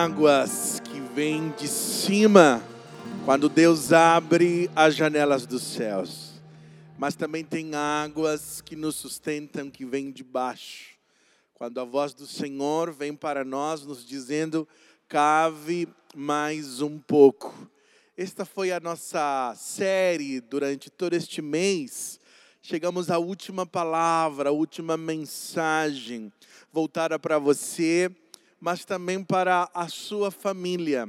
Águas que vêm de cima quando Deus abre as janelas dos céus, mas também tem águas que nos sustentam que vêm de baixo. Quando a voz do Senhor vem para nós nos dizendo: cave mais um pouco. Esta foi a nossa série durante todo este mês. Chegamos à última palavra, a última mensagem voltada para você mas também para a sua família.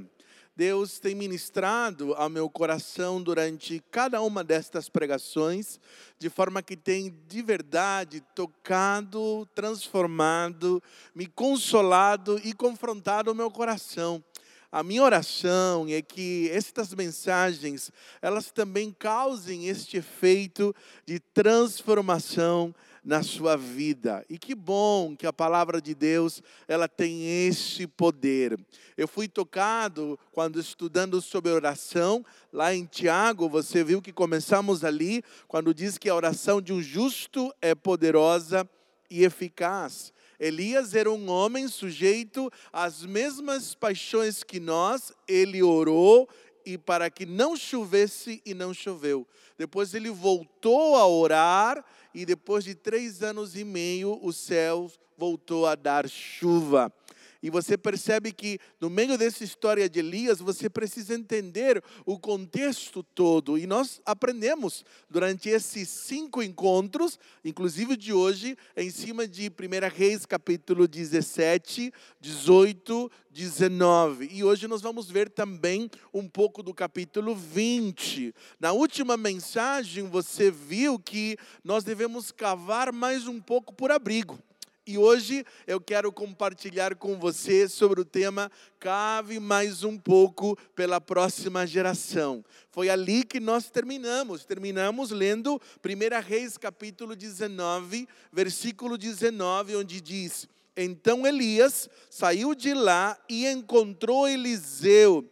Deus tem ministrado ao meu coração durante cada uma destas pregações, de forma que tem de verdade tocado, transformado, me consolado e confrontado o meu coração. A minha oração é que estas mensagens, elas também causem este efeito de transformação na sua vida. E que bom que a palavra de Deus, ela tem esse poder. Eu fui tocado quando estudando sobre oração, lá em Tiago, você viu que começamos ali quando diz que a oração de um justo é poderosa e eficaz. Elias era um homem sujeito às mesmas paixões que nós, ele orou e para que não chovesse e não choveu. Depois ele voltou a orar e depois de três anos e meio o céu voltou a dar chuva. E você percebe que no meio dessa história de Elias, você precisa entender o contexto todo. E nós aprendemos durante esses cinco encontros, inclusive de hoje, em cima de 1 Reis, capítulo 17, 18, 19. E hoje nós vamos ver também um pouco do capítulo 20. Na última mensagem, você viu que nós devemos cavar mais um pouco por abrigo. E hoje eu quero compartilhar com você sobre o tema Cave mais um pouco pela próxima geração. Foi ali que nós terminamos. Terminamos lendo 1 Reis capítulo 19, versículo 19, onde diz: Então Elias saiu de lá e encontrou Eliseu,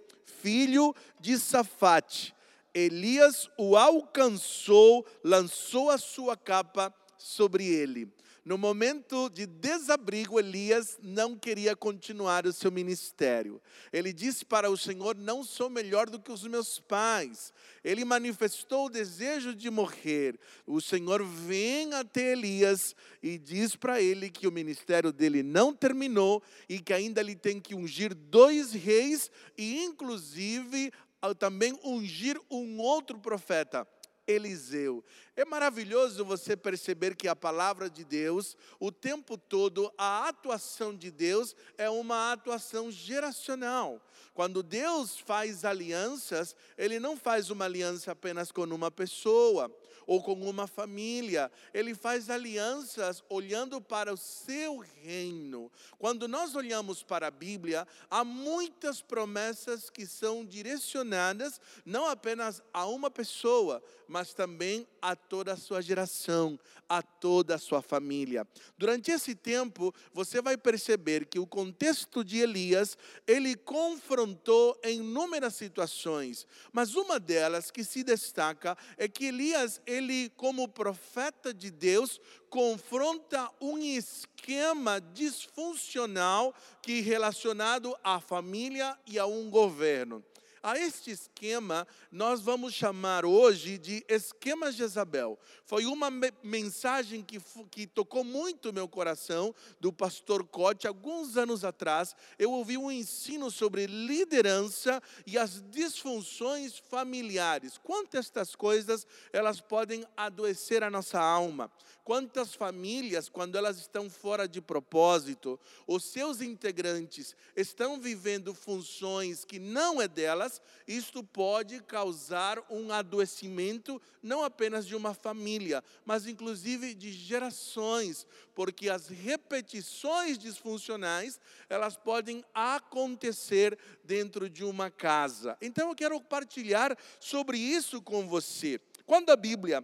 filho de Safate. Elias o alcançou, lançou a sua capa sobre ele. No momento de desabrigo, Elias não queria continuar o seu ministério. Ele disse para o Senhor: Não sou melhor do que os meus pais. Ele manifestou o desejo de morrer. O Senhor vem até Elias e diz para ele que o ministério dele não terminou e que ainda ele tem que ungir dois reis e, inclusive, também ungir um outro profeta. Eliseu. É maravilhoso você perceber que a palavra de Deus, o tempo todo, a atuação de Deus é uma atuação geracional. Quando Deus faz alianças, Ele não faz uma aliança apenas com uma pessoa ou com uma família. Ele faz alianças olhando para o seu reino. Quando nós olhamos para a Bíblia, há muitas promessas que são direcionadas não apenas a uma pessoa, mas também a toda a sua geração, a toda a sua família. Durante esse tempo, você vai perceber que o contexto de Elias, ele confrontou em inúmeras situações, mas uma delas que se destaca é que Elias, ele como profeta de Deus, confronta um esquema disfuncional que relacionado à família e a um governo. A este esquema, nós vamos chamar hoje de esquema Jezabel. Foi uma mensagem que, que tocou muito meu coração do pastor Cote. Alguns anos atrás, eu ouvi um ensino sobre liderança e as disfunções familiares. Quantas estas coisas elas podem adoecer a nossa alma. Quantas famílias, quando elas estão fora de propósito, os seus integrantes estão vivendo funções que não é delas, isto pode causar um adoecimento não apenas de uma família, mas inclusive de gerações, porque as repetições disfuncionais, elas podem acontecer dentro de uma casa. Então eu quero compartilhar sobre isso com você. Quando a Bíblia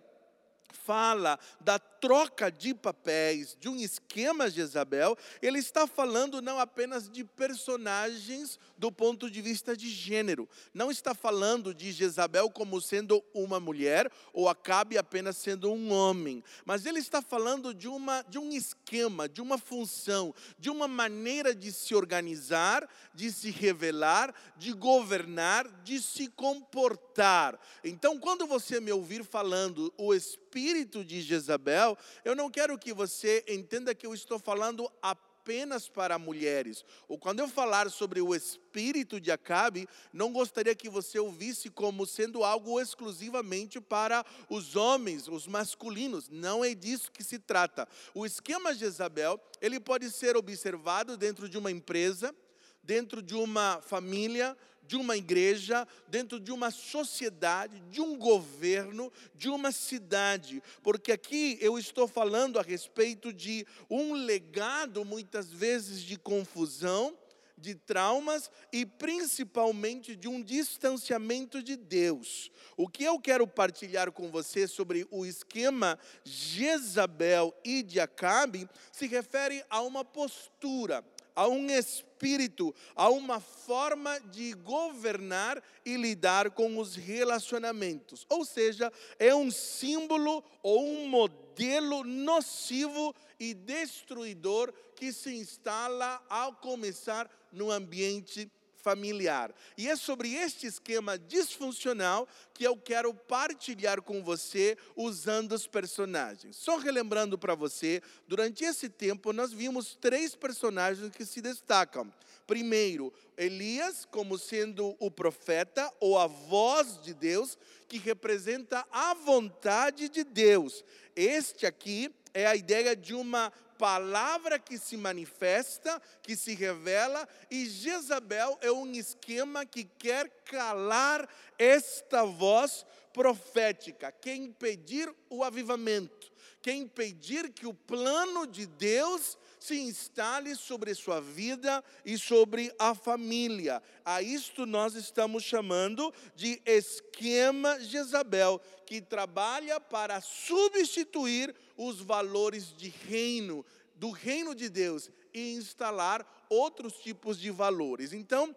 fala da troca de papéis, de um esquema Jezabel, ele está falando não apenas de personagens do ponto de vista de gênero, não está falando de Jezabel como sendo uma mulher ou Acabe apenas sendo um homem, mas ele está falando de, uma, de um esquema, de uma função, de uma maneira de se organizar, de se revelar, de governar, de se comportar. Então, quando você me ouvir falando o espírito de Jezabel, eu não quero que você entenda que eu estou falando apenas para mulheres. Ou quando eu falar sobre o espírito de Acabe, não gostaria que você ouvisse como sendo algo exclusivamente para os homens, os masculinos. Não é disso que se trata. O esquema Jezabel, ele pode ser observado dentro de uma empresa, dentro de uma família, de uma igreja, dentro de uma sociedade, de um governo, de uma cidade. Porque aqui eu estou falando a respeito de um legado, muitas vezes, de confusão, de traumas e principalmente de um distanciamento de Deus. O que eu quero partilhar com você sobre o esquema Jezabel e de Acabe se refere a uma postura a um espírito, a uma forma de governar e lidar com os relacionamentos. Ou seja, é um símbolo ou um modelo nocivo e destruidor que se instala ao começar no ambiente familiar. E é sobre este esquema disfuncional que eu quero partilhar com você usando os personagens. Só relembrando para você, durante esse tempo nós vimos três personagens que se destacam. Primeiro, Elias como sendo o profeta ou a voz de Deus que representa a vontade de Deus. Este aqui é a ideia de uma palavra que se manifesta, que se revela, e Jezabel é um esquema que quer calar esta voz profética, quer impedir o avivamento, quer impedir que o plano de Deus se instale sobre sua vida e sobre a família. A isto nós estamos chamando de esquema Jezabel, que trabalha para substituir os valores de reino, do reino de Deus, e instalar outros tipos de valores. Então,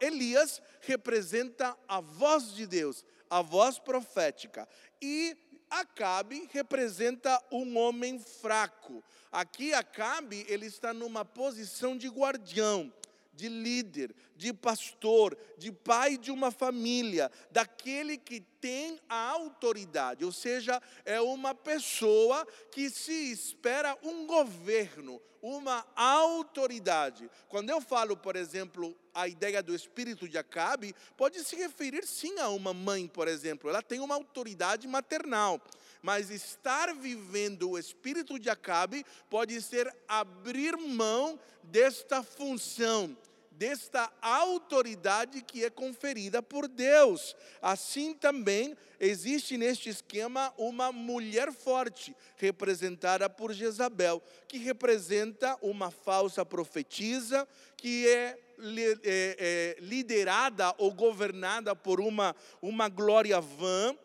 Elias representa a voz de Deus, a voz profética. E Acabe representa um homem fraco. Aqui Acabe, ele está numa posição de guardião, de líder, de pastor, de pai de uma família, daquele que tem a autoridade, ou seja, é uma pessoa que se espera um governo, uma autoridade. Quando eu falo, por exemplo, a ideia do espírito de Acabe, pode se referir sim a uma mãe, por exemplo, ela tem uma autoridade maternal. Mas estar vivendo o espírito de Acabe pode ser abrir mão desta função, desta autoridade que é conferida por Deus. Assim também existe neste esquema uma mulher forte, representada por Jezabel, que representa uma falsa profetisa, que é, é, é liderada ou governada por uma, uma glória vã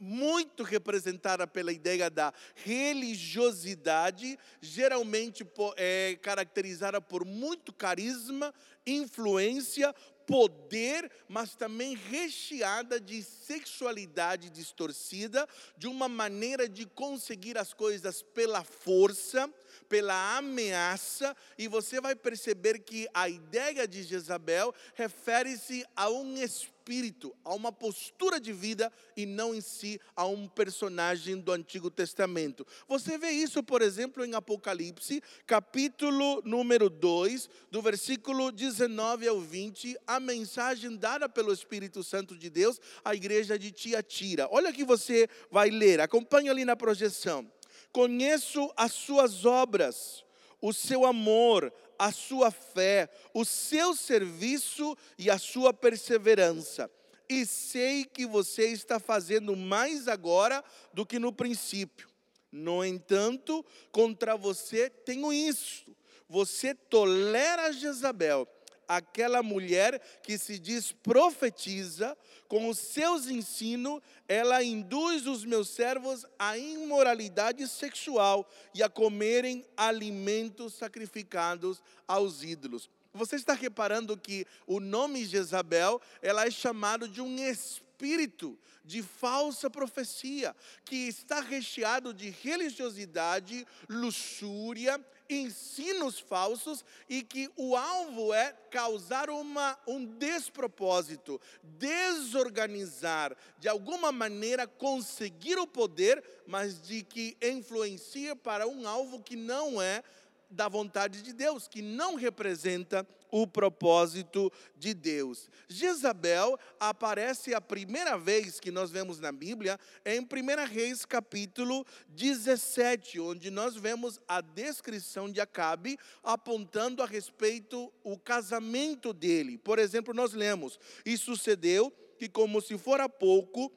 muito representada pela ideia da religiosidade, geralmente é caracterizada por muito carisma, influência, poder, mas também recheada de sexualidade distorcida, de uma maneira de conseguir as coisas pela força, pela ameaça, e você vai perceber que a ideia de Jezabel refere-se a um espírito, a uma postura de vida e não em si a um personagem do Antigo Testamento. Você vê isso, por exemplo, em Apocalipse, capítulo número 2, do versículo 19 ao 20, a mensagem dada pelo Espírito Santo de Deus à igreja de Tiatira. Olha que você vai ler, acompanha ali na projeção. Conheço as suas obras, o seu amor, a sua fé, o seu serviço e a sua perseverança. E sei que você está fazendo mais agora do que no princípio. No entanto, contra você tenho isso. Você tolera Jezabel, aquela mulher que se diz profetiza, com os seus ensinos, ela induz os meus servos à imoralidade sexual e a comerem alimentos sacrificados aos ídolos. Você está reparando que o nome Jezabel, ela é chamado de um espírito de falsa profecia, que está recheado de religiosidade, luxúria ensinos falsos e que o alvo é causar uma, um despropósito, desorganizar, de alguma maneira conseguir o poder, mas de que influencia para um alvo que não é da vontade de Deus, que não representa o propósito de Deus. Jezabel aparece a primeira vez que nós vemos na Bíblia em 1 Reis capítulo 17, onde nós vemos a descrição de Acabe apontando a respeito o casamento dele. Por exemplo, nós lemos: "E sucedeu que como se fora pouco,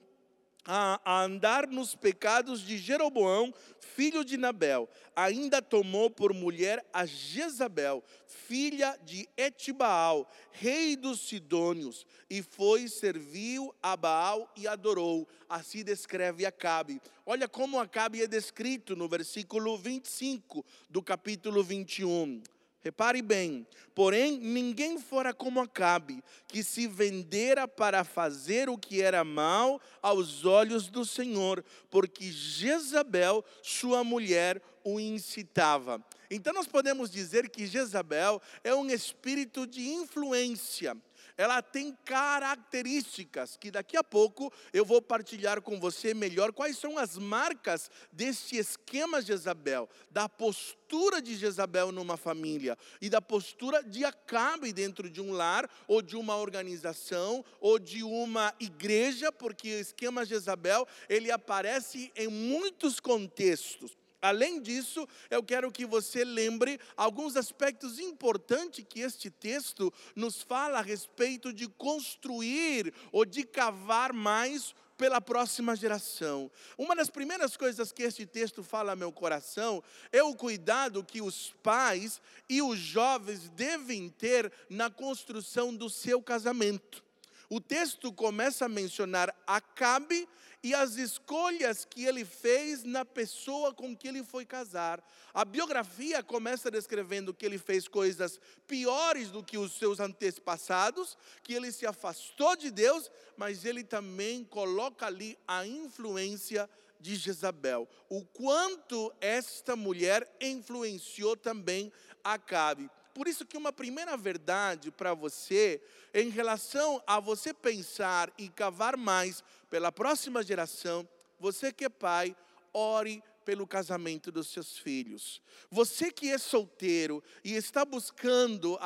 a, andar nos pecados de Jeroboão, filho de Nabel. Ainda tomou por mulher a Jezabel, filha de Etibaal, rei dos Sidônios, e foi, serviu a Baal e adorou. Assim descreve Acabe. Olha como Acabe é descrito no versículo 25 do capítulo 21. Repare bem, porém ninguém fora como Acabe, que se vendera para fazer o que era mal aos olhos do Senhor, porque Jezabel, sua mulher, o incitava. Então nós podemos dizer que Jezabel é um espírito de influência ela tem características que daqui a pouco eu vou partilhar com você melhor quais são as marcas desse esquema Jezabel, da postura de Jezabel numa família e da postura de Acabe dentro de um lar ou de uma organização ou de uma igreja, porque o esquema Jezabel, ele aparece em muitos contextos. Além disso, eu quero que você lembre alguns aspectos importantes que este texto nos fala a respeito de construir ou de cavar mais pela próxima geração. Uma das primeiras coisas que este texto fala ao meu coração é o cuidado que os pais e os jovens devem ter na construção do seu casamento. O texto começa a mencionar Acabe e as escolhas que ele fez na pessoa com que ele foi casar. A biografia começa descrevendo que ele fez coisas piores do que os seus antepassados, que ele se afastou de Deus, mas ele também coloca ali a influência de Jezabel. O quanto esta mulher influenciou também Acabe. Por isso que uma primeira verdade para você, em relação a você pensar e cavar mais pela próxima geração, você que é pai, ore pelo casamento dos seus filhos. Você que é solteiro e está buscando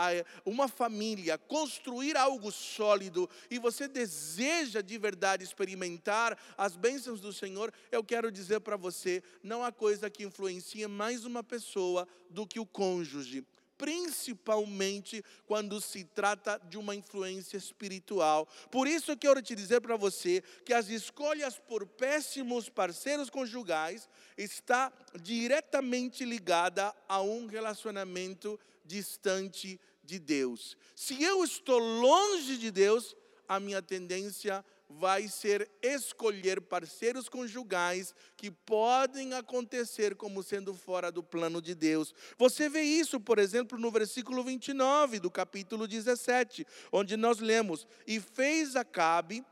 uma família, construir algo sólido e você deseja de verdade experimentar as bênçãos do Senhor, eu quero dizer para você: não há coisa que influencie mais uma pessoa do que o cônjuge principalmente quando se trata de uma influência espiritual. Por isso eu quero te dizer para você que as escolhas por péssimos parceiros conjugais está diretamente ligada a um relacionamento distante de Deus. Se eu estou longe de Deus, a minha tendência é vai ser escolher parceiros conjugais que podem acontecer como sendo fora do plano de Deus. Você vê isso, por exemplo, no versículo 29 do capítulo 17, onde nós lemos: E fez Acabe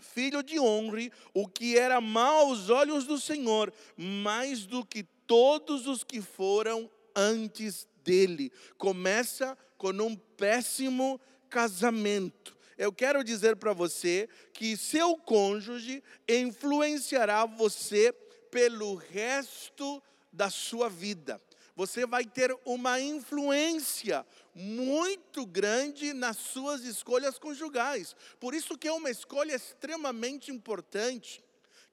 filho de Honre, o que era mal aos olhos do Senhor, mais do que todos os que foram antes dele. Começa com um péssimo casamento eu quero dizer para você que seu cônjuge influenciará você pelo resto da sua vida. Você vai ter uma influência muito grande nas suas escolhas conjugais. Por isso que é uma escolha extremamente importante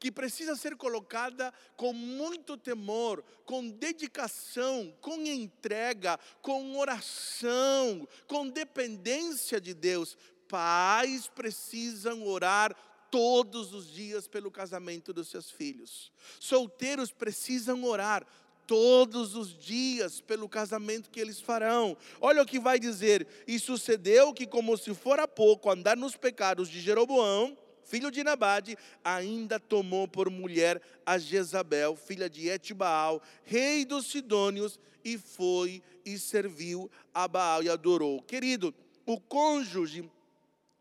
que precisa ser colocada com muito temor, com dedicação, com entrega, com oração, com dependência de Deus, pais precisam orar todos os dias pelo casamento dos seus filhos. Solteiros precisam orar todos os dias pelo casamento que eles farão. Olha o que vai dizer: E sucedeu que, como se fora pouco andar nos pecados de Jeroboão, filho de Nabade, ainda tomou por mulher a Jezabel, filha de Etibaal, rei dos Sidônios, e foi e serviu a Baal e adorou. Querido, o cônjuge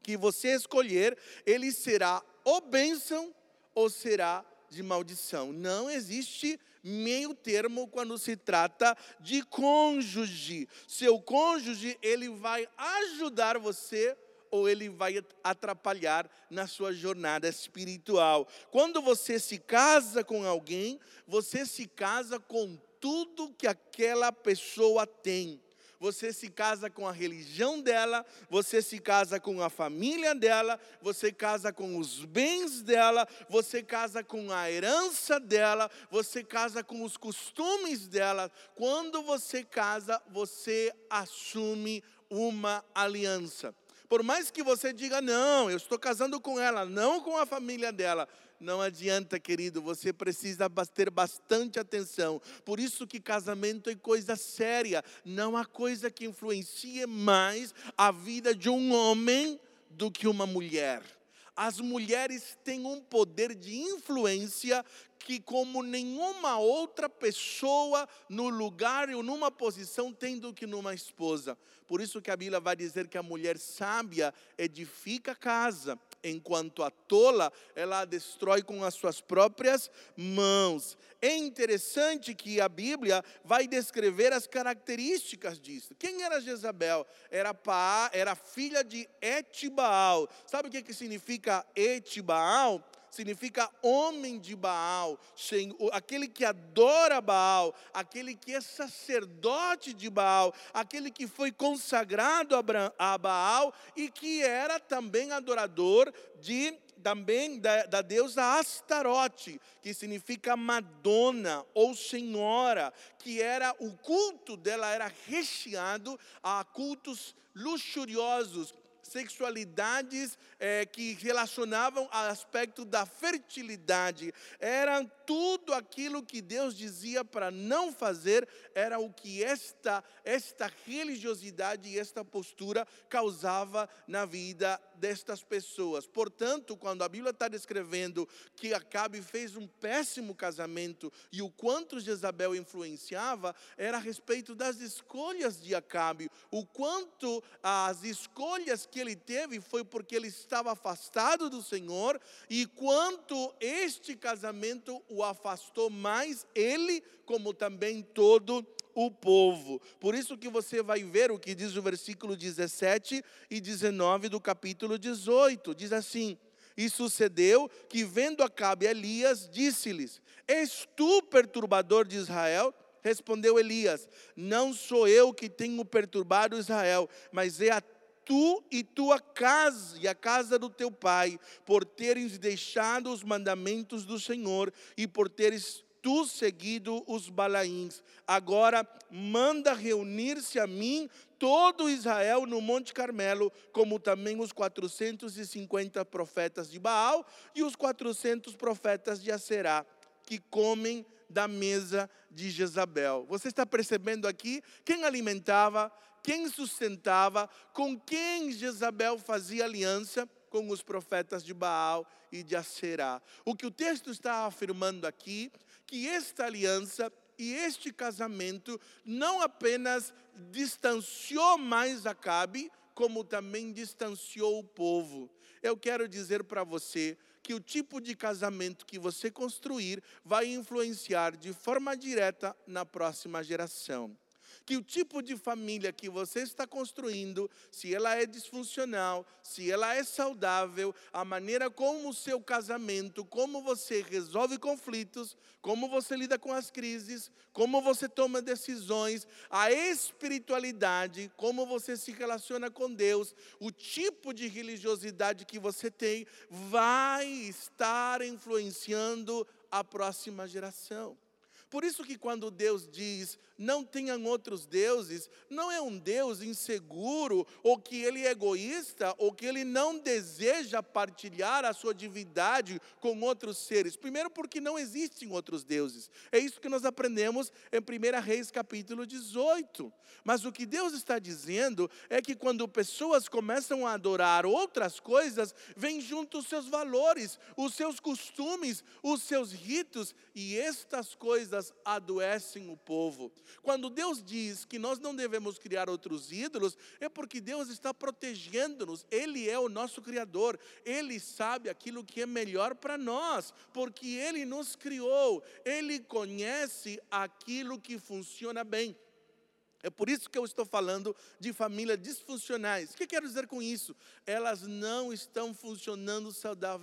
que você escolher, ele será ou bênção ou será de maldição. Não existe meio termo quando se trata de cônjuge. Seu cônjuge, ele vai ajudar você ou ele vai atrapalhar na sua jornada espiritual. Quando você se casa com alguém, você se casa com tudo que aquela pessoa tem você se casa com a religião dela, você se casa com a família dela, você casa com os bens dela, você casa com a herança dela, você casa com os costumes dela. Quando você casa, você assume uma aliança. Por mais que você diga, não, eu estou casando com ela, não com a família dela. Não adianta, querido, você precisa ter bastante atenção. Por isso que casamento é coisa séria. Não há coisa que influencie mais a vida de um homem do que uma mulher. As mulheres têm um poder de influência que, como nenhuma outra pessoa no lugar ou numa posição tem do que numa esposa. Por isso que a Bíblia vai dizer que a mulher sábia edifica a casa, enquanto a tola ela a destrói com as suas próprias mãos. É interessante que a Bíblia vai descrever as características disso. Quem era Jezabel? Era Pá, era filha de Etibaal. Sabe o que, que significa Etibaal? Significa homem de Baal, aquele que adora Baal, aquele que é sacerdote de Baal, aquele que foi consagrado a Baal e que era também adorador de também da, da, deusa Astarote, que significa Madonna ou Senhora, que era o culto dela era recheado a cultos luxuriosos, sexualidades é, que relacionavam ao aspecto da fertilidade. Era tudo aquilo que Deus dizia para não fazer, era o que esta, esta religiosidade e esta postura causava na vida destas pessoas. Portanto, quando a Bíblia está descrevendo que Acabe fez um péssimo casamento e o quanto Jezabel influenciava, era a respeito das escolhas de Acabe, o quanto as escolhas que ele teve foi porque ele estava afastado do Senhor e quanto este casamento o afastou mais ele como também todo o povo. Por isso que você vai ver o que diz o versículo 17 e 19 do capítulo 18. Diz assim: E sucedeu que, vendo Acabe Elias, disse-lhes: És tu perturbador de Israel? Respondeu Elias: Não sou eu que tenho perturbado Israel, mas é a tu e tua casa e a casa do teu pai, por teres deixado os mandamentos do Senhor e por teres tu seguido os balaíns. Agora manda reunir-se a mim todo Israel no Monte Carmelo, como também os 450 profetas de Baal e os 400 profetas de Aserá, que comem da mesa de Jezabel. Você está percebendo aqui quem alimentava, quem sustentava, com quem Jezabel fazia aliança com os profetas de Baal e de Aserá. O que o texto está afirmando aqui, que esta aliança e este casamento não apenas distanciou mais Acabe, como também distanciou o povo. Eu quero dizer para você que o tipo de casamento que você construir vai influenciar de forma direta na próxima geração que o tipo de família que você está construindo, se ela é disfuncional, se ela é saudável, a maneira como o seu casamento, como você resolve conflitos, como você lida com as crises, como você toma decisões, a espiritualidade, como você se relaciona com Deus, o tipo de religiosidade que você tem, vai estar influenciando a próxima geração. Por isso que quando Deus diz, não tenham outros deuses, não é um Deus inseguro, ou que ele é egoísta, ou que ele não deseja partilhar a sua divindade com outros seres. Primeiro porque não existem outros deuses. É isso que nós aprendemos em 1 Reis capítulo 18. Mas o que Deus está dizendo é que quando pessoas começam a adorar outras coisas, vem junto os seus valores, os seus costumes, os seus ritos, e estas coisas adoecem o povo. Quando Deus diz que nós não devemos criar outros ídolos, é porque Deus está protegendo-nos. Ele é o nosso Criador. Ele sabe aquilo que é melhor para nós, porque Ele nos criou. Ele conhece aquilo que funciona bem. É por isso que eu estou falando de famílias disfuncionais. O que quero dizer com isso? Elas não estão funcionando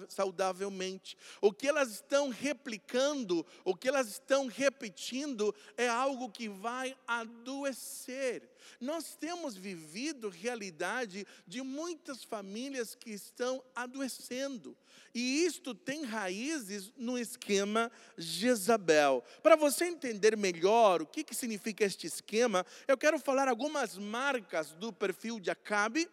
saudavelmente. O que elas estão replicando, o que elas estão repetindo, é algo que vai adoecer. Nós temos vivido realidade de muitas famílias que estão adoecendo. E isto tem raízes no esquema Jezabel. Para você entender melhor o que, que significa este esquema, eu quero falar algumas marcas do perfil de Acabe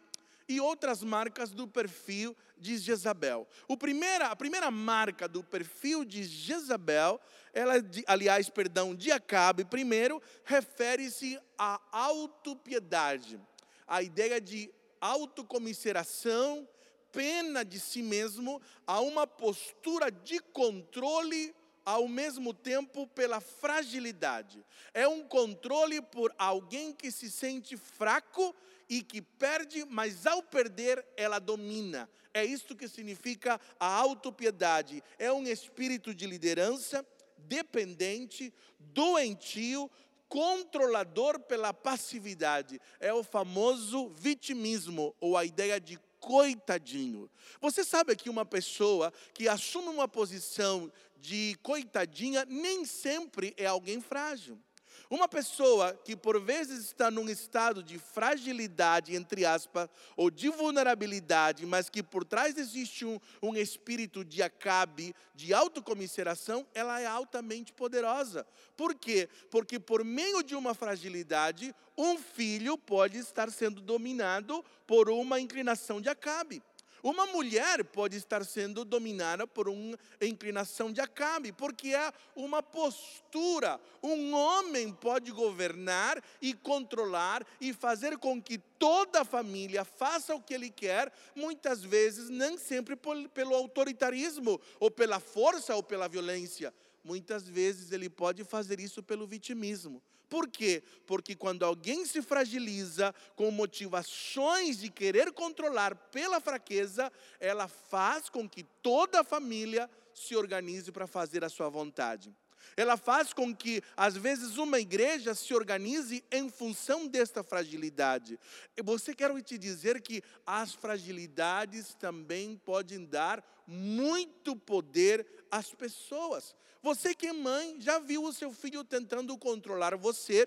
e outras marcas do perfil de Jezabel. O primeira, a primeira marca do perfil de Jezabel, ela, aliás, perdão, de Acabe, primeiro, refere-se à autopiedade, a ideia de autocomiseração, pena de si mesmo, a uma postura de controle ao mesmo tempo pela fragilidade. É um controle por alguém que se sente fraco e que perde, mas ao perder ela domina. É isto que significa a autopiedade. É um espírito de liderança dependente, doentio, controlador pela passividade. É o famoso vitimismo ou a ideia de coitadinho. Você sabe que uma pessoa que assume uma posição de coitadinha nem sempre é alguém frágil. Uma pessoa que por vezes está num estado de fragilidade, entre aspas, ou de vulnerabilidade, mas que por trás existe um, um espírito de acabe, de autocomiseração, ela é altamente poderosa. Por quê? Porque por meio de uma fragilidade, um filho pode estar sendo dominado por uma inclinação de acabe. Uma mulher pode estar sendo dominada por uma inclinação de Acabe, porque é uma postura. Um homem pode governar e controlar e fazer com que toda a família faça o que ele quer, muitas vezes nem sempre pelo autoritarismo, ou pela força ou pela violência. Muitas vezes ele pode fazer isso pelo vitimismo. Por quê? Porque quando alguém se fragiliza com motivações de querer controlar pela fraqueza, ela faz com que toda a família se organize para fazer a sua vontade. Ela faz com que, às vezes, uma igreja se organize em função desta fragilidade. Você quer te dizer que as fragilidades também podem dar muito poder às pessoas. Você que é mãe, já viu o seu filho tentando controlar você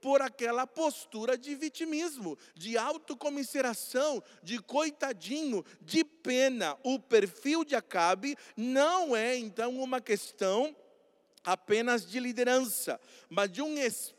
por aquela postura de vitimismo, de autocomiseração, de coitadinho, de pena. O perfil de Acabe não é então uma questão apenas de liderança, mas de um espírito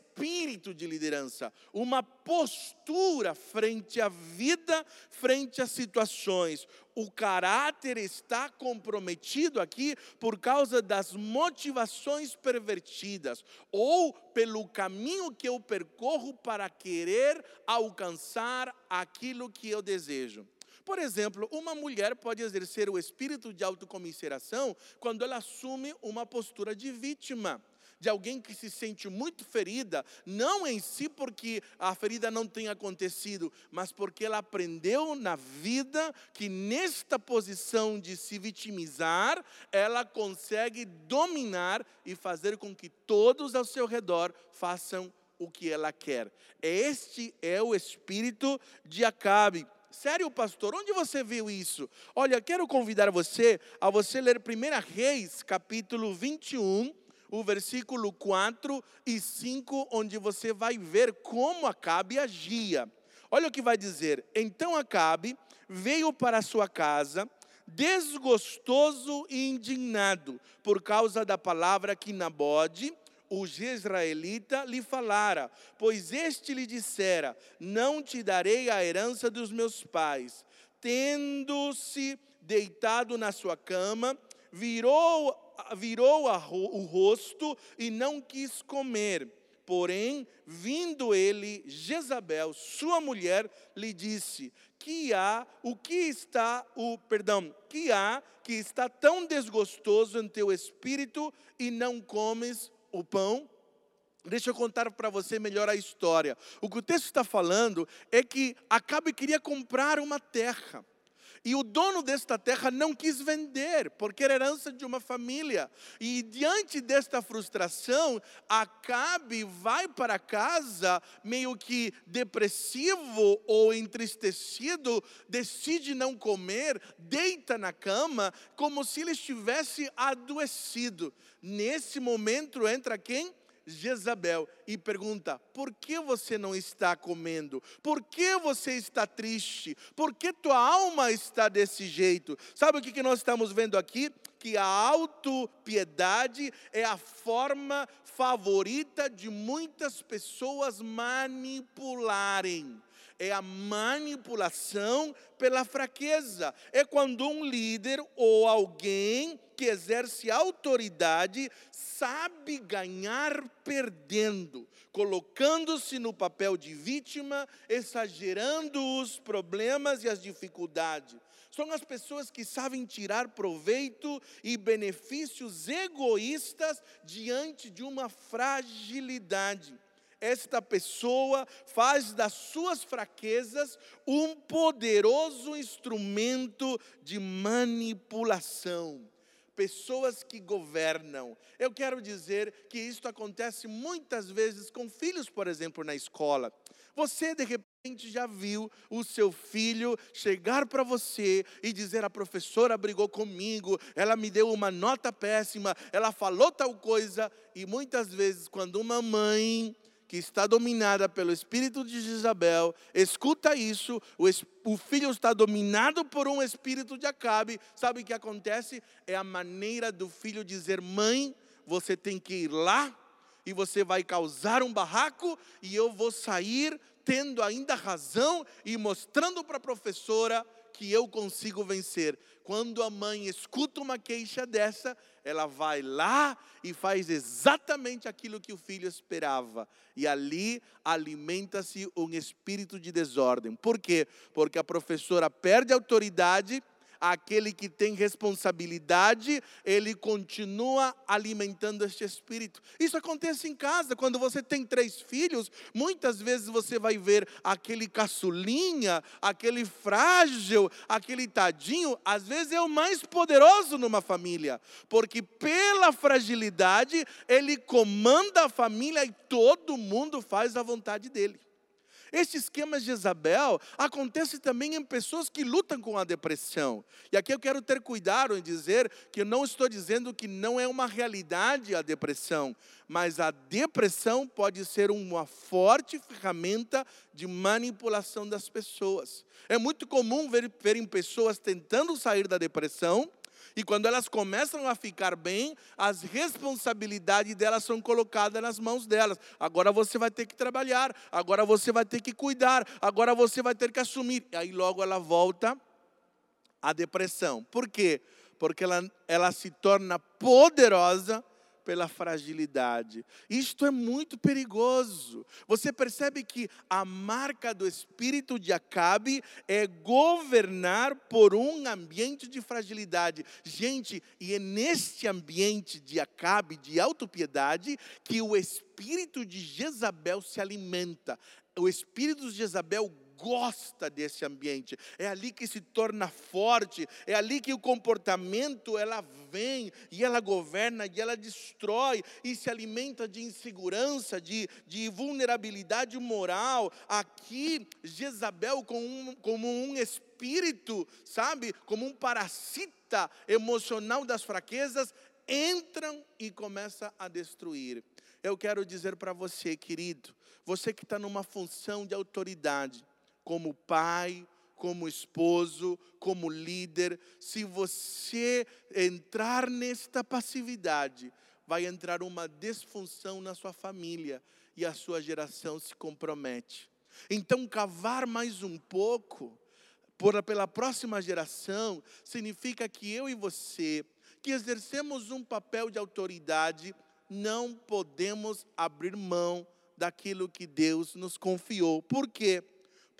de liderança, uma postura frente à vida, frente às situações. O caráter está comprometido aqui por causa das motivações pervertidas ou pelo caminho que eu percorro para querer alcançar aquilo que eu desejo. Por exemplo, uma mulher pode exercer o espírito de autocomiseração quando ela assume uma postura de vítima de alguém que se sente muito ferida, não em si porque a ferida não tenha acontecido, mas porque ela aprendeu na vida que nesta posição de se vitimizar, ela consegue dominar e fazer com que todos ao seu redor façam o que ela quer. Este é o espírito de Acabe. Sério, pastor, onde você viu isso? Olha, quero convidar você a você ler 1 Reis, capítulo 21, o versículo 4 e 5, onde você vai ver como Acabe agia. Olha o que vai dizer: Então Acabe veio para sua casa, desgostoso e indignado, por causa da palavra que Nabode, o israelita lhe falara, pois este lhe dissera: Não te darei a herança dos meus pais. Tendo-se deitado na sua cama, virou, virou o rosto e não quis comer. Porém, vindo ele, Jezabel, sua mulher, lhe disse: Que há, o que está, o perdão, que há que está tão desgostoso em teu espírito e não comes o pão? Deixa eu contar para você melhor a história. O que o texto está falando é que Acabe queria comprar uma terra. E o dono desta terra não quis vender, porque era herança de uma família. E diante desta frustração, Acabe vai para casa meio que depressivo ou entristecido, decide não comer, deita na cama, como se ele estivesse adoecido. Nesse momento entra quem? Jezabel e pergunta: por que você não está comendo? Por que você está triste? Por que tua alma está desse jeito? Sabe o que, nós estamos vendo aqui? Que a autopiedade é a forma favorita de muitas pessoas manipularem é a manipulação pela fraqueza. É quando um líder ou alguém que exerce autoridade sabe ganhar perdendo, colocando-se no papel de vítima, exagerando os problemas e as dificuldades. São as pessoas que sabem tirar proveito e benefícios egoístas diante de uma fragilidade esta pessoa faz das suas fraquezas um poderoso instrumento de manipulação. Pessoas que governam. Eu quero dizer que isto acontece muitas vezes com filhos, por exemplo, na escola. Você, de repente, já viu o seu filho chegar para você e dizer: a professora brigou comigo, ela me deu uma nota péssima, ela falou tal coisa. E muitas vezes, quando uma mãe que está dominada pelo espírito de Jezabel, escuta isso, o, o filho está dominado por um espírito de Acabe, sabe o que acontece? É a maneira do filho dizer: mãe, você tem que ir lá e você vai causar um barraco e eu vou sair tendo ainda razão e mostrando para a professora que eu consigo vencer. Quando a mãe escuta uma queixa dessa, ela vai lá e faz exatamente aquilo que o filho esperava. E ali alimenta-se um espírito de desordem. Por quê? Porque a professora perde autoridade aquele que tem responsabilidade, ele continua alimentando este espírito. Isso acontece em casa, quando você tem três filhos, muitas vezes você vai ver aquele caçulinha, aquele frágil, aquele tadinho, às vezes é o mais poderoso numa família, porque pela fragilidade ele comanda a família e todo mundo faz a vontade dele. Este esquema de Isabel acontece também em pessoas que lutam com a depressão. E aqui eu quero ter cuidado em dizer que eu não estou dizendo que não é uma realidade a depressão, mas a depressão pode ser uma forte ferramenta de manipulação das pessoas. É muito comum ver, verem pessoas tentando sair da depressão e quando elas começam a ficar bem, as responsabilidades delas são colocadas nas mãos delas. Agora você vai ter que trabalhar, agora você vai ter que cuidar, agora você vai ter que assumir. E aí logo ela volta à depressão. Por quê? Porque ela, ela se torna poderosa pela fragilidade. Isto é muito perigoso. Você percebe que a marca do espírito de Acabe é governar por um ambiente de fragilidade. Gente, e é neste ambiente de Acabe, de autopiedade, que o espírito de Jezabel se alimenta. O espírito de Jezabel gosta desse ambiente. É ali que se torna forte, é ali que o comportamento ela vem e ela governa e ela destrói e se alimenta de insegurança, de, de vulnerabilidade moral. Aqui, Jezabel, como um, como um espírito, sabe, como um parasita emocional das fraquezas, entram e começa a destruir. Eu quero dizer para você, querido, você que está numa função de autoridade, como pai, como esposo, como líder, se você entrar nesta passividade, vai entrar uma disfunção na sua família e a sua geração se compromete. Então, cavar mais um pouco por, pela próxima geração significa que eu e você, que exercemos um papel de autoridade, não podemos abrir mão daquilo que Deus nos confiou. Por quê?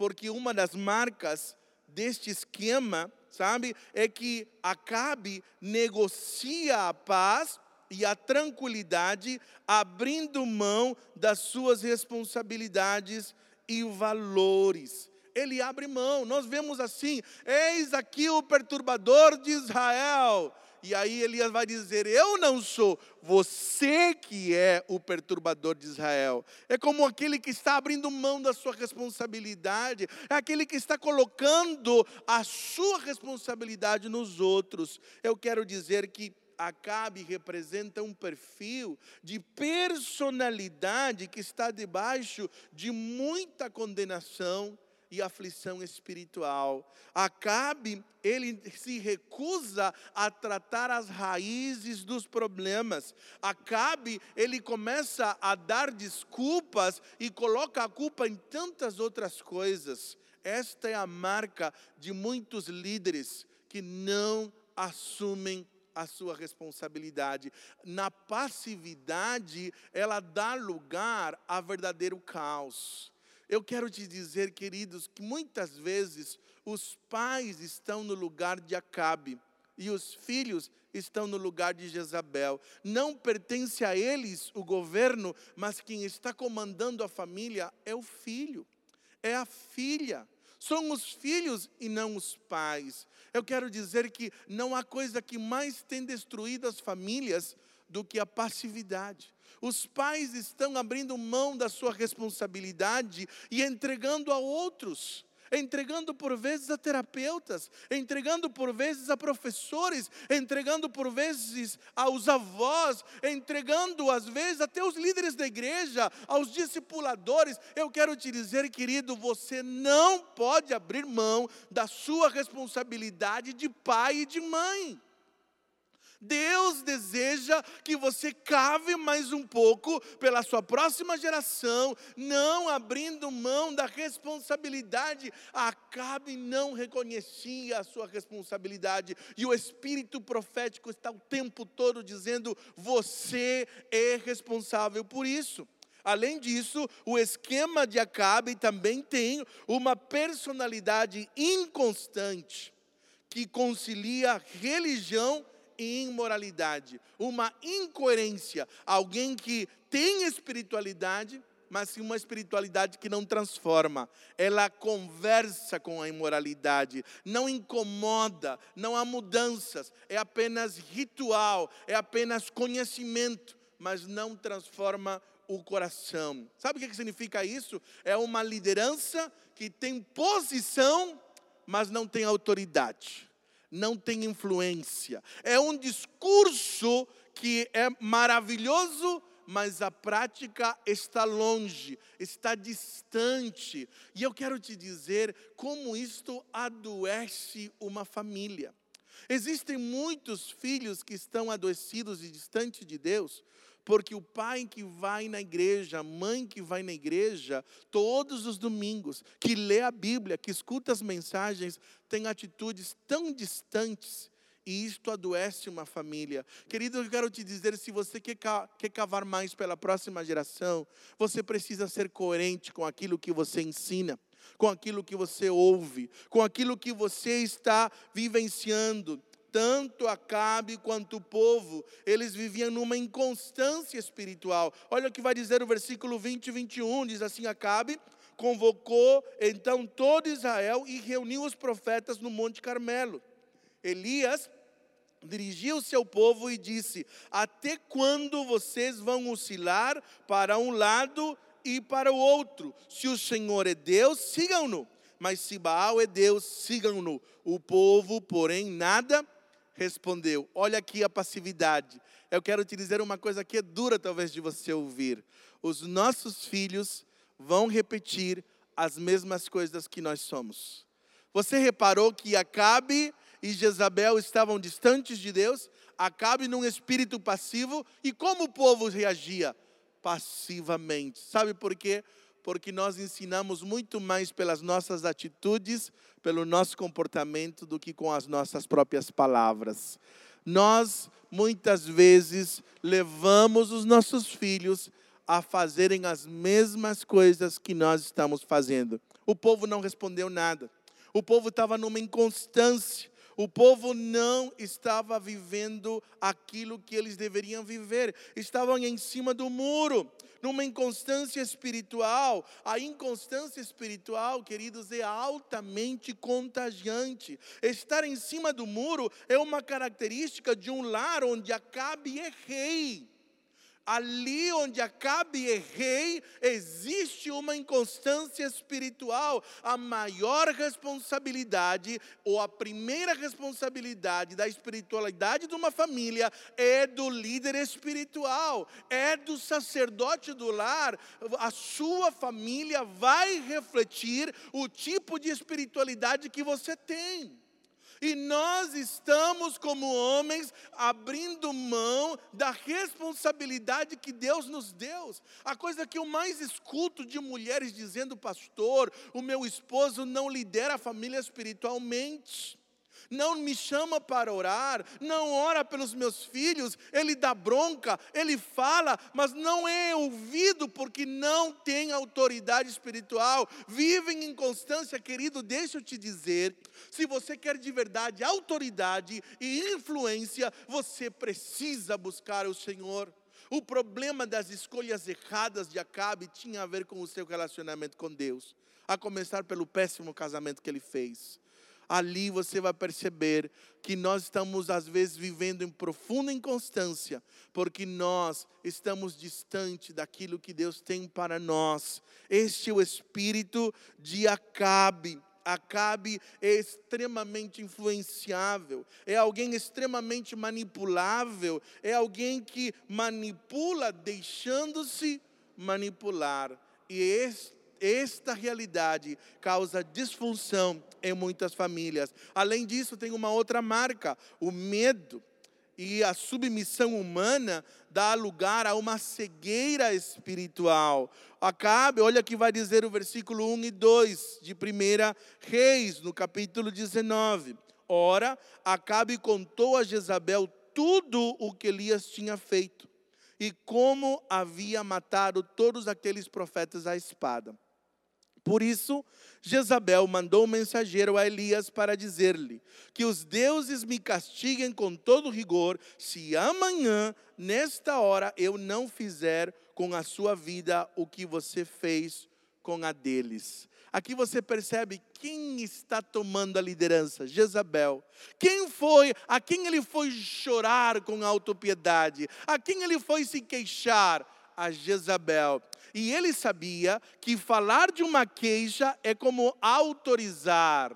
Porque uma das marcas deste esquema, sabe, é que Acabe negocia a paz e a tranquilidade, abrindo mão das suas responsabilidades e valores. Ele abre mão, nós vemos assim: eis aqui o perturbador de Israel. E aí Elias vai dizer: Eu não sou, você que é o perturbador de Israel. É como aquele que está abrindo mão da sua responsabilidade, é aquele que está colocando a sua responsabilidade nos outros. Eu quero dizer que Acabe representa um perfil de personalidade que está debaixo de muita condenação e aflição espiritual. Acabe, ele se recusa a tratar as raízes dos problemas. Acabe, ele começa a dar desculpas e coloca a culpa em tantas outras coisas. Esta é a marca de muitos líderes que não assumem a sua responsabilidade. Na passividade, ela dá lugar a verdadeiro caos. Eu quero te dizer, queridos, que muitas vezes os pais estão no lugar de Acabe e os filhos estão no lugar de Jezabel. Não pertence a eles o governo, mas quem está comandando a família é o filho, é a filha. São os filhos e não os pais. Eu quero dizer que não há coisa que mais tem destruído as famílias do que a passividade. Os pais estão abrindo mão da sua responsabilidade e entregando a outros entregando por vezes a terapeutas, entregando por vezes a professores, entregando por vezes aos avós, entregando às vezes até os líderes da igreja, aos discipuladores. Eu quero te dizer, querido, você não pode abrir mão da sua responsabilidade de pai e de mãe. Deus deseja que você cave mais um pouco pela sua próxima geração, não abrindo mão da responsabilidade. Acabe não reconhecia a sua responsabilidade, e o espírito profético está o tempo todo dizendo: você é responsável por isso. Além disso, o esquema de Acabe também tem uma personalidade inconstante que concilia religião imoralidade, uma incoerência, alguém que tem espiritualidade, mas uma espiritualidade que não transforma, ela conversa com a imoralidade, não incomoda, não há mudanças, é apenas ritual, é apenas conhecimento, mas não transforma o coração. Sabe o que significa isso? É uma liderança que tem posição, mas não tem autoridade não tem influência. É um discurso que é maravilhoso, mas a prática está longe, está distante. E eu quero te dizer como isto adoece uma família. Existem muitos filhos que estão adoecidos e distantes de Deus, porque o pai que vai na igreja, a mãe que vai na igreja todos os domingos, que lê a Bíblia, que escuta as mensagens, tem atitudes tão distantes e isto adoece uma família. Querido, eu quero te dizer: se você quer, quer cavar mais pela próxima geração, você precisa ser coerente com aquilo que você ensina, com aquilo que você ouve, com aquilo que você está vivenciando tanto Acabe quanto o povo, eles viviam numa inconstância espiritual. Olha o que vai dizer o versículo 20 e 21, diz assim: Acabe convocou então todo Israel e reuniu os profetas no Monte Carmelo. Elias dirigiu-se ao povo e disse: Até quando vocês vão oscilar para um lado e para o outro? Se o Senhor é Deus, sigam-no. Mas se Baal é Deus, sigam-no. O povo, porém, nada respondeu: Olha aqui a passividade. Eu quero te dizer uma coisa que é dura, talvez, de você ouvir. Os nossos filhos vão repetir as mesmas coisas que nós somos. Você reparou que Acabe e Jezabel estavam distantes de Deus? Acabe num espírito passivo e como o povo reagia? Passivamente. Sabe por quê? Porque nós ensinamos muito mais pelas nossas atitudes, pelo nosso comportamento, do que com as nossas próprias palavras. Nós, muitas vezes, levamos os nossos filhos a fazerem as mesmas coisas que nós estamos fazendo. O povo não respondeu nada. O povo estava numa inconstância. O povo não estava vivendo aquilo que eles deveriam viver. Estavam em cima do muro, numa inconstância espiritual. A inconstância espiritual, queridos, é altamente contagiante. Estar em cima do muro é uma característica de um lar onde Acabe é rei ali onde Acabe é rei, existe uma inconstância espiritual. A maior responsabilidade, ou a primeira responsabilidade da espiritualidade de uma família, é do líder espiritual, é do sacerdote do lar. A sua família vai refletir o tipo de espiritualidade que você tem. E nós estamos, como homens, abrindo mão da responsabilidade que Deus nos deu. A coisa que eu mais escuto de mulheres dizendo, pastor, o meu esposo não lidera a família espiritualmente não me chama para orar, não ora pelos meus filhos, ele dá bronca, ele fala, mas não é ouvido porque não tem autoridade espiritual, vivem em constância, querido. Deixa eu te dizer, se você quer de verdade autoridade e influência, você precisa buscar o Senhor. O problema das escolhas erradas de Acabe tinha a ver com o seu relacionamento com Deus, a começar pelo péssimo casamento que ele fez ali você vai perceber que nós estamos, às vezes, vivendo em profunda inconstância, porque nós estamos distante daquilo que Deus tem para nós. Este é o espírito de Acabe. Acabe é extremamente influenciável, é alguém extremamente manipulável, é alguém que manipula deixando-se manipular. E este esta realidade causa disfunção em muitas famílias. Além disso, tem uma outra marca: o medo e a submissão humana dá lugar a uma cegueira espiritual. Acabe, olha que vai dizer o versículo 1 e 2 de 1 Reis, no capítulo 19. Ora, Acabe contou a Jezabel tudo o que Elias tinha feito e como havia matado todos aqueles profetas à espada. Por isso, Jezabel mandou um mensageiro a Elias para dizer-lhe: Que os deuses me castiguem com todo rigor, se amanhã, nesta hora, eu não fizer com a sua vida o que você fez com a deles. Aqui você percebe quem está tomando a liderança? Jezabel. Quem foi? A quem ele foi chorar com autopiedade? A quem ele foi se queixar? A Jezabel. E ele sabia que falar de uma queixa é como autorizar.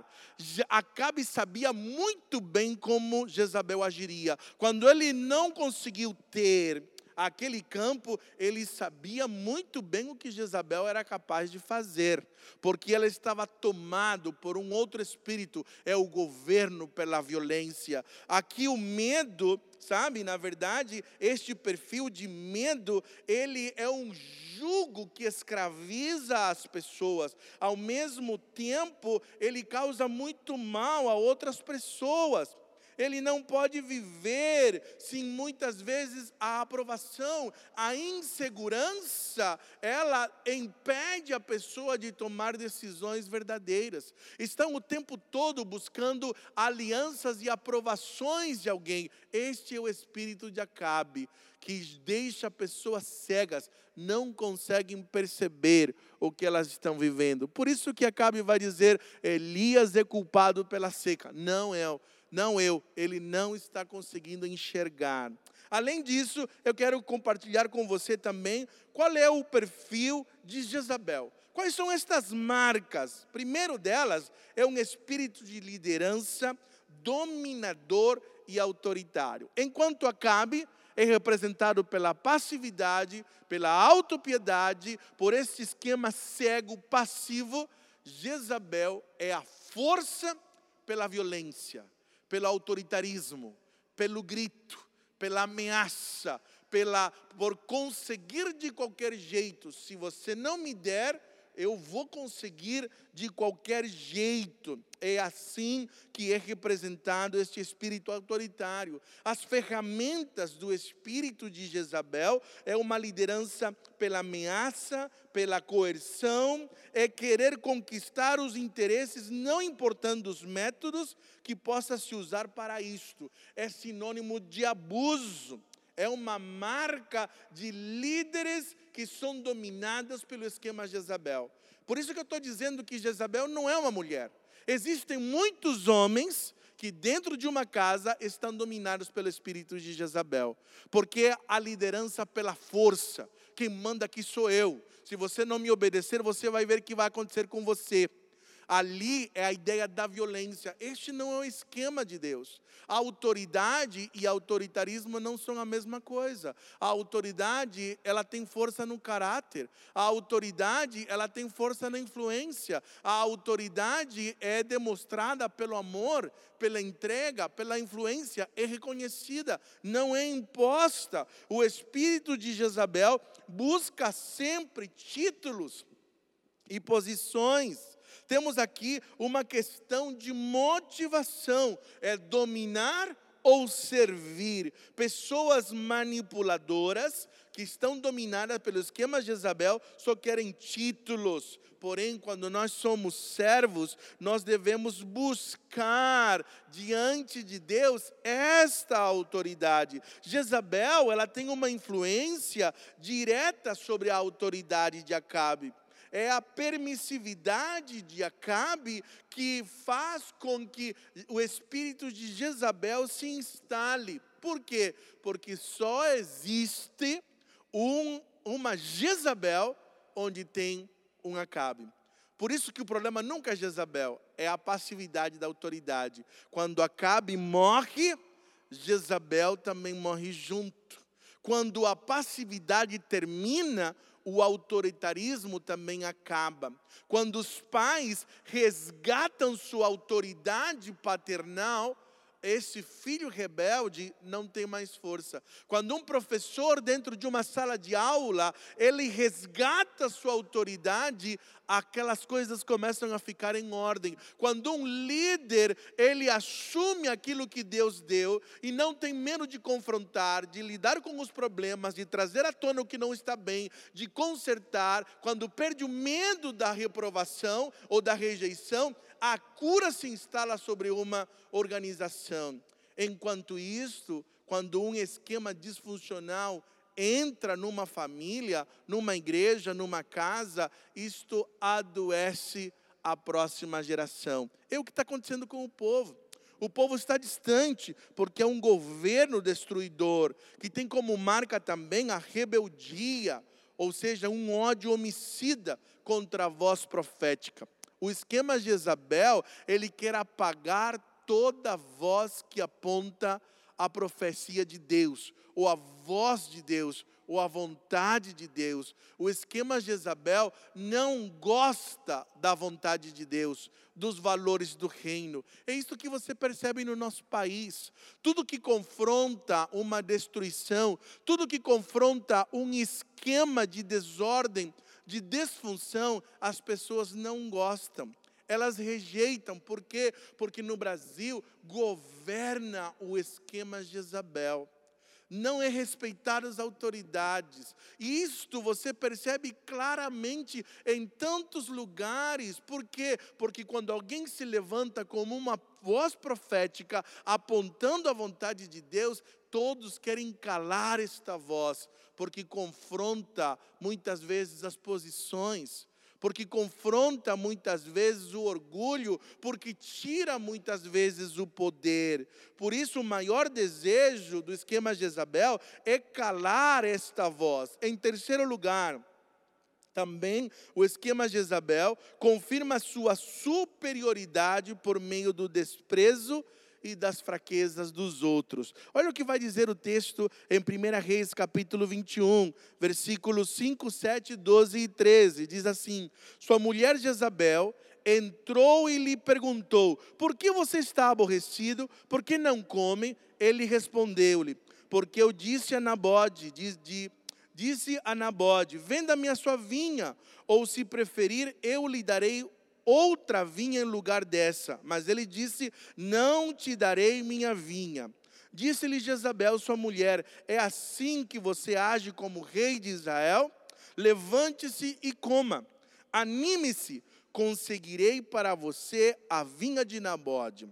Acabe sabia muito bem como Jezabel agiria. Quando ele não conseguiu ter aquele campo, ele sabia muito bem o que Jezabel era capaz de fazer, porque ela estava tomado por um outro espírito, é o governo pela violência. Aqui o medo, sabe, na verdade, este perfil de medo, ele é um jugo que escraviza as pessoas. Ao mesmo tempo, ele causa muito mal a outras pessoas ele não pode viver sem muitas vezes a aprovação, a insegurança, ela impede a pessoa de tomar decisões verdadeiras. Estão o tempo todo buscando alianças e aprovações de alguém. Este é o espírito de Acabe, que deixa pessoas cegas, não conseguem perceber o que elas estão vivendo. Por isso que Acabe vai dizer: Elias é culpado pela seca. Não é não eu, ele não está conseguindo enxergar. Além disso, eu quero compartilhar com você também qual é o perfil de Jezabel. Quais são estas marcas? Primeiro delas é um espírito de liderança dominador e autoritário. Enquanto Acabe é representado pela passividade, pela autopiedade, por esse esquema cego, passivo, Jezabel é a força pela violência pelo autoritarismo, pelo grito, pela ameaça, pela por conseguir de qualquer jeito. Se você não me der, eu vou conseguir de qualquer jeito. É assim que é representado este espírito autoritário. As ferramentas do espírito de Jezabel é uma liderança pela ameaça, pela coerção, é querer conquistar os interesses, não importando os métodos que possa se usar para isto. É sinônimo de abuso é uma marca de líderes que são dominadas pelo esquema Jezabel. Por isso que eu estou dizendo que Jezabel não é uma mulher. Existem muitos homens que dentro de uma casa estão dominados pelo espírito de Jezabel, porque a liderança pela força, quem manda aqui sou eu. Se você não me obedecer, você vai ver o que vai acontecer com você. Ali é a ideia da violência. Este não é o esquema de Deus. A autoridade e autoritarismo não são a mesma coisa. A autoridade, ela tem força no caráter. A autoridade, ela tem força na influência. A autoridade é demonstrada pelo amor, pela entrega, pela influência, é reconhecida, não é imposta. O espírito de Jezabel busca sempre títulos e posições temos aqui uma questão de motivação: é dominar ou servir. Pessoas manipuladoras que estão dominadas pelo esquema de Jezabel só querem títulos. Porém, quando nós somos servos, nós devemos buscar diante de Deus esta autoridade. Jezabel, ela tem uma influência direta sobre a autoridade de Acabe é a permissividade de Acabe que faz com que o espírito de Jezabel se instale. Por quê? Porque só existe um, uma Jezabel onde tem um Acabe. Por isso que o problema nunca é Jezabel, é a passividade da autoridade. Quando Acabe morre, Jezabel também morre junto. Quando a passividade termina, o autoritarismo também acaba. Quando os pais resgatam sua autoridade paternal, esse filho rebelde não tem mais força. Quando um professor, dentro de uma sala de aula, ele resgata sua autoridade, aquelas coisas começam a ficar em ordem. Quando um líder, ele assume aquilo que Deus deu e não tem medo de confrontar, de lidar com os problemas, de trazer à tona o que não está bem, de consertar, quando perde o medo da reprovação ou da rejeição, a cura se instala sobre uma organização. Enquanto isso, quando um esquema disfuncional entra numa família, numa igreja, numa casa, isto adoece a próxima geração. É o que está acontecendo com o povo. O povo está distante, porque é um governo destruidor, que tem como marca também a rebeldia, ou seja, um ódio homicida contra a voz profética. O esquema de Jezabel, ele quer apagar toda voz que aponta a profecia de Deus, ou a voz de Deus, ou a vontade de Deus. O esquema de Jezabel não gosta da vontade de Deus, dos valores do reino. É isso que você percebe no nosso país. Tudo que confronta uma destruição, tudo que confronta um esquema de desordem, de disfunção, as pessoas não gostam. Elas rejeitam, por quê? Porque no Brasil governa o esquema Jezabel não é respeitar as autoridades. E isto você percebe claramente em tantos lugares. Por quê? Porque quando alguém se levanta como uma voz profética apontando a vontade de Deus, todos querem calar esta voz, porque confronta muitas vezes as posições, porque confronta muitas vezes o orgulho, porque tira muitas vezes o poder. Por isso, o maior desejo do esquema Jezabel é calar esta voz. Em terceiro lugar, também o esquema Jezabel confirma sua superioridade por meio do desprezo e das fraquezas dos outros. Olha o que vai dizer o texto em 1 Reis, capítulo 21, versículos 5, 7, 12 e 13. Diz assim: Sua mulher Jezabel entrou e lhe perguntou: Por que você está aborrecido? Por que não come? Ele respondeu-lhe: porque eu disse a Nabode, diz, de, disse a Nabode, venda-me a sua vinha, ou se preferir, eu lhe darei outra vinha em lugar dessa. Mas ele disse: Não te darei minha vinha. Disse-lhe Jezabel, sua mulher: É assim que você age como rei de Israel? Levante-se e coma. Anime-se, conseguirei para você a vinha de Nabode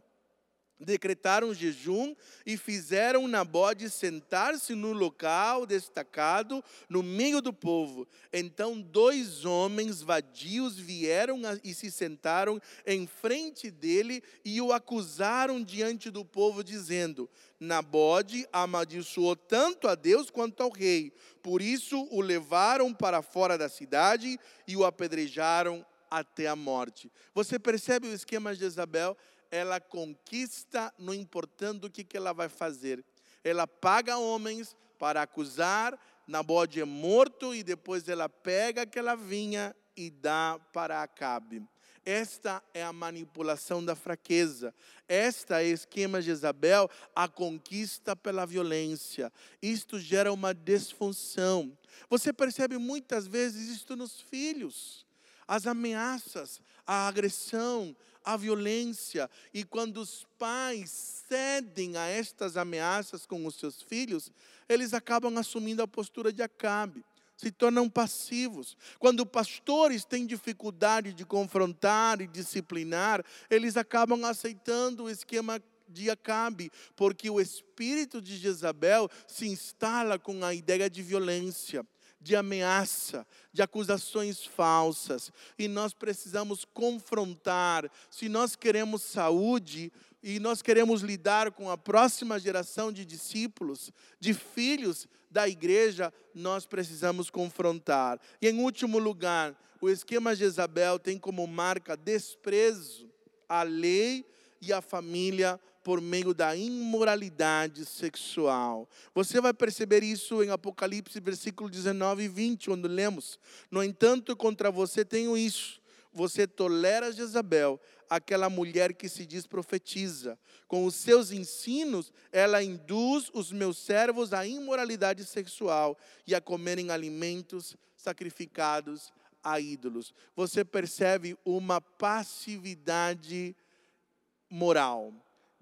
decretaram jejum e fizeram Nabode sentar-se no local destacado no meio do povo. Então dois homens vadios vieram e se sentaram em frente dele e o acusaram diante do povo, dizendo: Nabode amaldiçoou tanto a Deus quanto ao rei. Por isso o levaram para fora da cidade e o apedrejaram até a morte. Você percebe o esquema de Jezabel? Ela conquista, não importando o que, que ela vai fazer. Ela paga homens para acusar, Nabode é morto e depois ela pega aquela vinha e dá para Acabe. Esta é a manipulação da fraqueza. Esta é o esquema de Isabel, a conquista pela violência. Isto gera uma disfunção. Você percebe muitas vezes isto nos filhos. As ameaças, a agressão, a violência. E quando os pais cedem a estas ameaças com os seus filhos, eles acabam assumindo a postura de Acabe se tornam passivos. Quando pastores têm dificuldade de confrontar e disciplinar, eles acabam aceitando o esquema de Acabe, porque o espírito de Jezabel se instala com a ideia de violência de ameaça, de acusações falsas. E nós precisamos confrontar. Se nós queremos saúde e nós queremos lidar com a próxima geração de discípulos, de filhos da igreja, nós precisamos confrontar. E em último lugar, o esquema de Jezabel tem como marca desprezo à lei e à família por meio da imoralidade sexual. Você vai perceber isso em Apocalipse, versículo 19 e 20, quando lemos: No entanto, contra você tenho isso. Você tolera Jezabel, aquela mulher que se diz profetiza. Com os seus ensinos, ela induz os meus servos à imoralidade sexual e a comerem alimentos sacrificados a ídolos. Você percebe uma passividade moral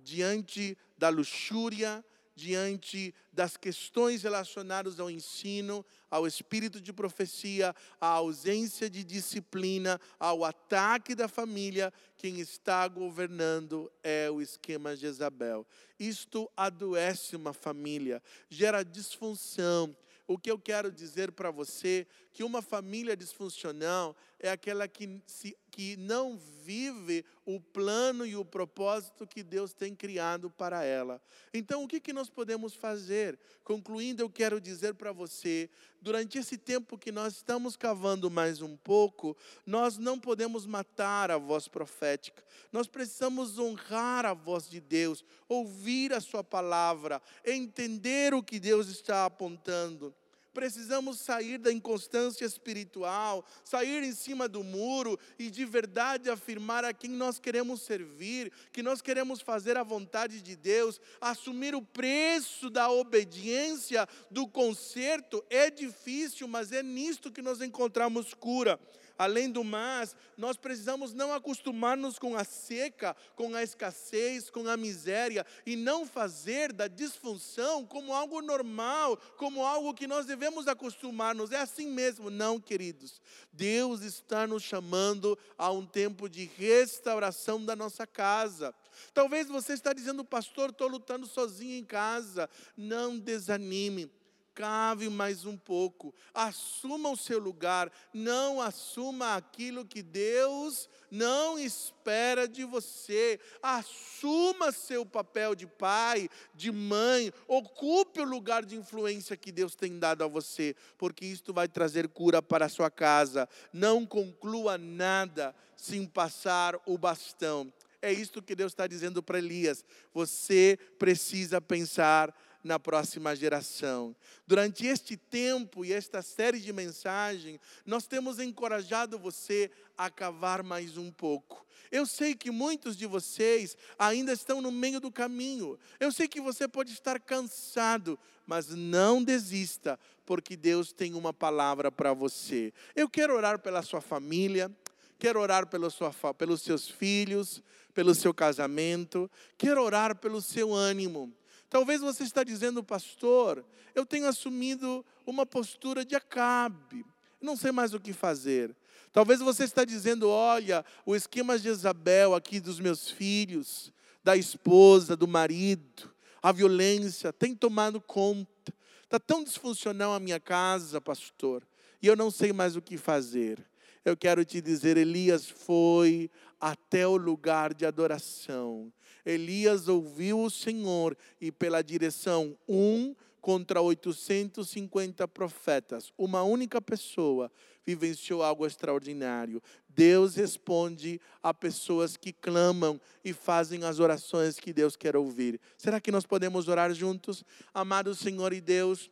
diante da luxúria, diante das questões relacionadas ao ensino, ao espírito de profecia, à ausência de disciplina, ao ataque da família, quem está governando é o esquema Jezabel. Isto adoece uma família, gera disfunção, o que eu quero dizer para você que uma família disfuncional é aquela que, se, que não vive o plano e o propósito que Deus tem criado para ela. Então, o que, que nós podemos fazer? Concluindo, eu quero dizer para você, durante esse tempo que nós estamos cavando mais um pouco, nós não podemos matar a voz profética. Nós precisamos honrar a voz de Deus, ouvir a sua palavra, entender o que Deus está apontando precisamos sair da inconstância espiritual, sair em cima do muro e de verdade afirmar a quem nós queremos servir, que nós queremos fazer a vontade de Deus, assumir o preço da obediência, do conserto. É difícil, mas é nisto que nós encontramos cura. Além do mais, nós precisamos não acostumar-nos com a seca, com a escassez, com a miséria e não fazer da disfunção como algo normal, como algo que nós devemos acostumar-nos. É assim mesmo, não, queridos. Deus está nos chamando a um tempo de restauração da nossa casa. Talvez você está dizendo, pastor, estou lutando sozinho em casa. Não desanime cave mais um pouco, assuma o seu lugar, não assuma aquilo que Deus não espera de você. Assuma seu papel de pai, de mãe, ocupe o lugar de influência que Deus tem dado a você, porque isto vai trazer cura para a sua casa. Não conclua nada sem passar o bastão. É isto que Deus está dizendo para Elias. Você precisa pensar na próxima geração. Durante este tempo e esta série de mensagens, nós temos encorajado você a cavar mais um pouco. Eu sei que muitos de vocês ainda estão no meio do caminho. Eu sei que você pode estar cansado, mas não desista, porque Deus tem uma palavra para você. Eu quero orar pela sua família, quero orar sua, pelos seus filhos, pelo seu casamento, quero orar pelo seu ânimo. Talvez você está dizendo, pastor, eu tenho assumido uma postura de Acabe, não sei mais o que fazer. Talvez você está dizendo, olha, o esquema de Isabel aqui dos meus filhos, da esposa, do marido, a violência tem tomado conta. Está tão disfuncional a minha casa, pastor, e eu não sei mais o que fazer. Eu quero te dizer, Elias foi até o lugar de adoração. Elias ouviu o Senhor e pela direção um contra 850 profetas, uma única pessoa vivenciou algo extraordinário. Deus responde a pessoas que clamam e fazem as orações que Deus quer ouvir. Será que nós podemos orar juntos? Amado Senhor e Deus,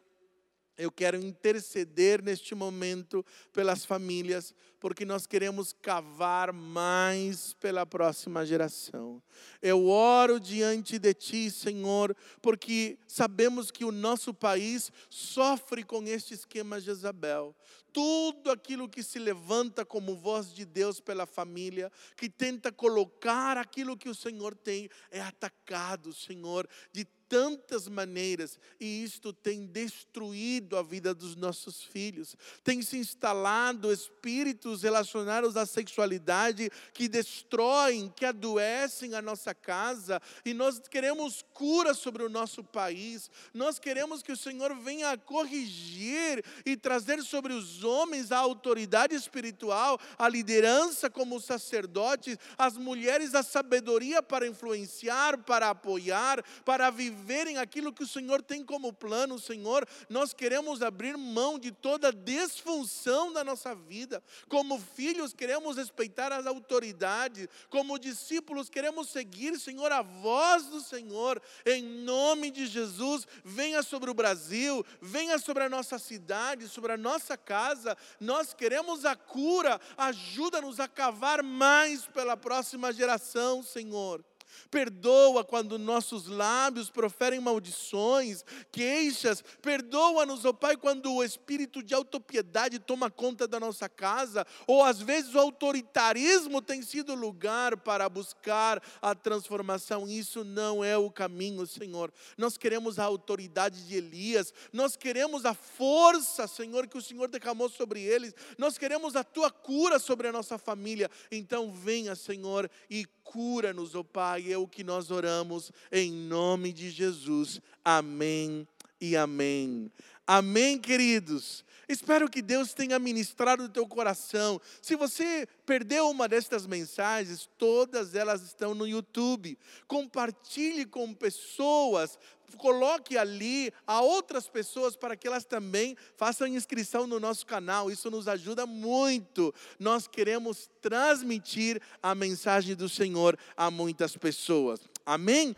eu quero interceder neste momento pelas famílias, porque nós queremos cavar mais pela próxima geração. Eu oro diante de Ti, Senhor, porque sabemos que o nosso país sofre com este esquema Jezabel. Tudo aquilo que se levanta como voz de Deus pela família, que tenta colocar aquilo que o Senhor tem, é atacado, Senhor, de tantas maneiras e isto tem destruído a vida dos nossos filhos. Tem se instalado espíritos relacionados à sexualidade que destroem, que adoecem a nossa casa e nós queremos cura sobre o nosso país. Nós queremos que o Senhor venha corrigir e trazer sobre os homens a autoridade espiritual, a liderança como sacerdotes, as mulheres a sabedoria para influenciar, para apoiar, para viver viverem aquilo que o Senhor tem como plano, Senhor, nós queremos abrir mão de toda desfunção da nossa vida. Como filhos, queremos respeitar as autoridades. Como discípulos, queremos seguir, Senhor, a voz do Senhor. Em nome de Jesus, venha sobre o Brasil, venha sobre a nossa cidade, sobre a nossa casa. Nós queremos a cura. Ajuda-nos a cavar mais pela próxima geração, Senhor. Perdoa quando nossos lábios proferem maldições, queixas. Perdoa-nos, ó Pai, quando o espírito de autopiedade toma conta da nossa casa, ou às vezes o autoritarismo tem sido lugar para buscar a transformação. Isso não é o caminho, Senhor. Nós queremos a autoridade de Elias, nós queremos a força, Senhor, que o Senhor derramou sobre eles, nós queremos a tua cura sobre a nossa família. Então, venha, Senhor, e cura-nos, ó oh Pai, é o que nós oramos em nome de Jesus. Amém e amém. Amém, queridos. Espero que Deus tenha ministrado o teu coração. Se você perdeu uma destas mensagens, todas elas estão no YouTube. Compartilhe com pessoas, coloque ali a outras pessoas para que elas também façam inscrição no nosso canal. Isso nos ajuda muito. Nós queremos transmitir a mensagem do Senhor a muitas pessoas. Amém?